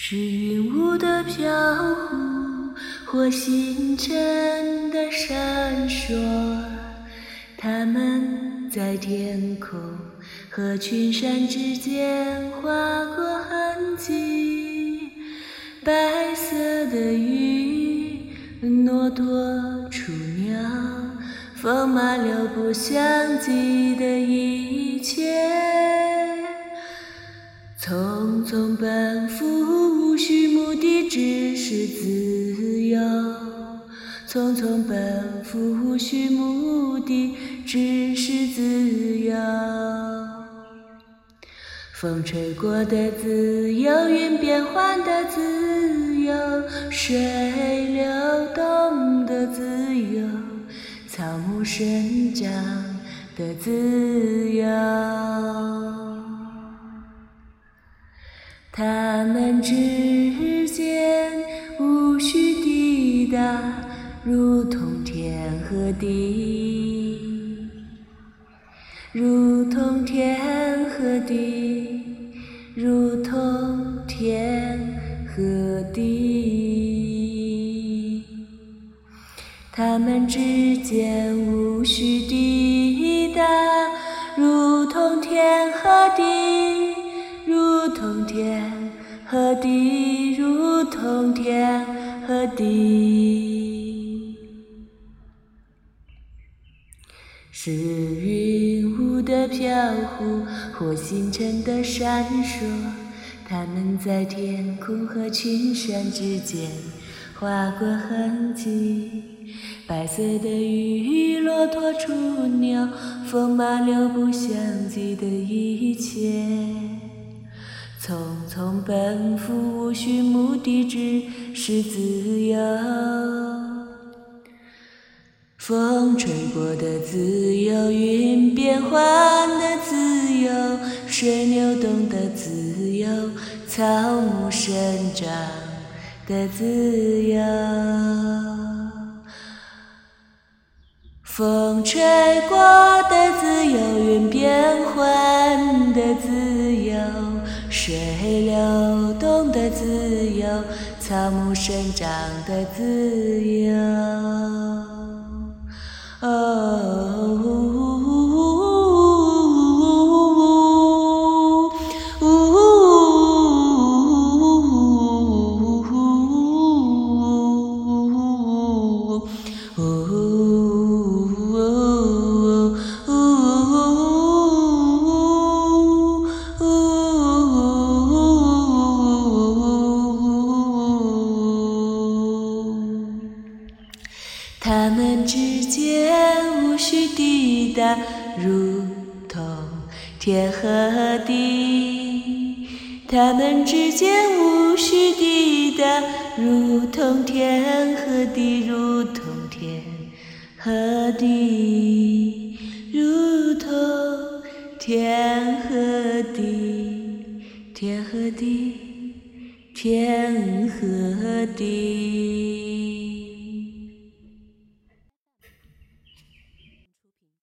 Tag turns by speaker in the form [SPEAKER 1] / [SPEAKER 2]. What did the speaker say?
[SPEAKER 1] 是云雾的飘忽，或星辰的闪烁。它们在天空和群山之间划过痕迹。白色的云，诺多、雏鸟，风马流不相及的一切。匆匆奔赴。是自由。匆匆奔赴，无需目的，只是自由。风吹过的自由，云变幻的自由，水流动的自由，草木生长的自由。他们之间抵达，如同天和地，如同天和地，如同天和地。他们之间无需抵达，如同天和地。是云雾的飘忽，或星辰的闪烁。它们在天空和群山之间划过痕迹。白色的雨，骆驼、雏鸟，风马牛不相及的一切。匆匆奔赴，无需目的，只是自由。风吹过的自由，云变幻的自由，水流动的自由，草木生长的自由。风吹过的自由，云变幻的自由。水流动的自由，草木生长的自由。love. 他们之间无需抵达，如同天和地。他们之间无需抵达，如同天和地，如同天和地，如同天和地，天和地，天和地。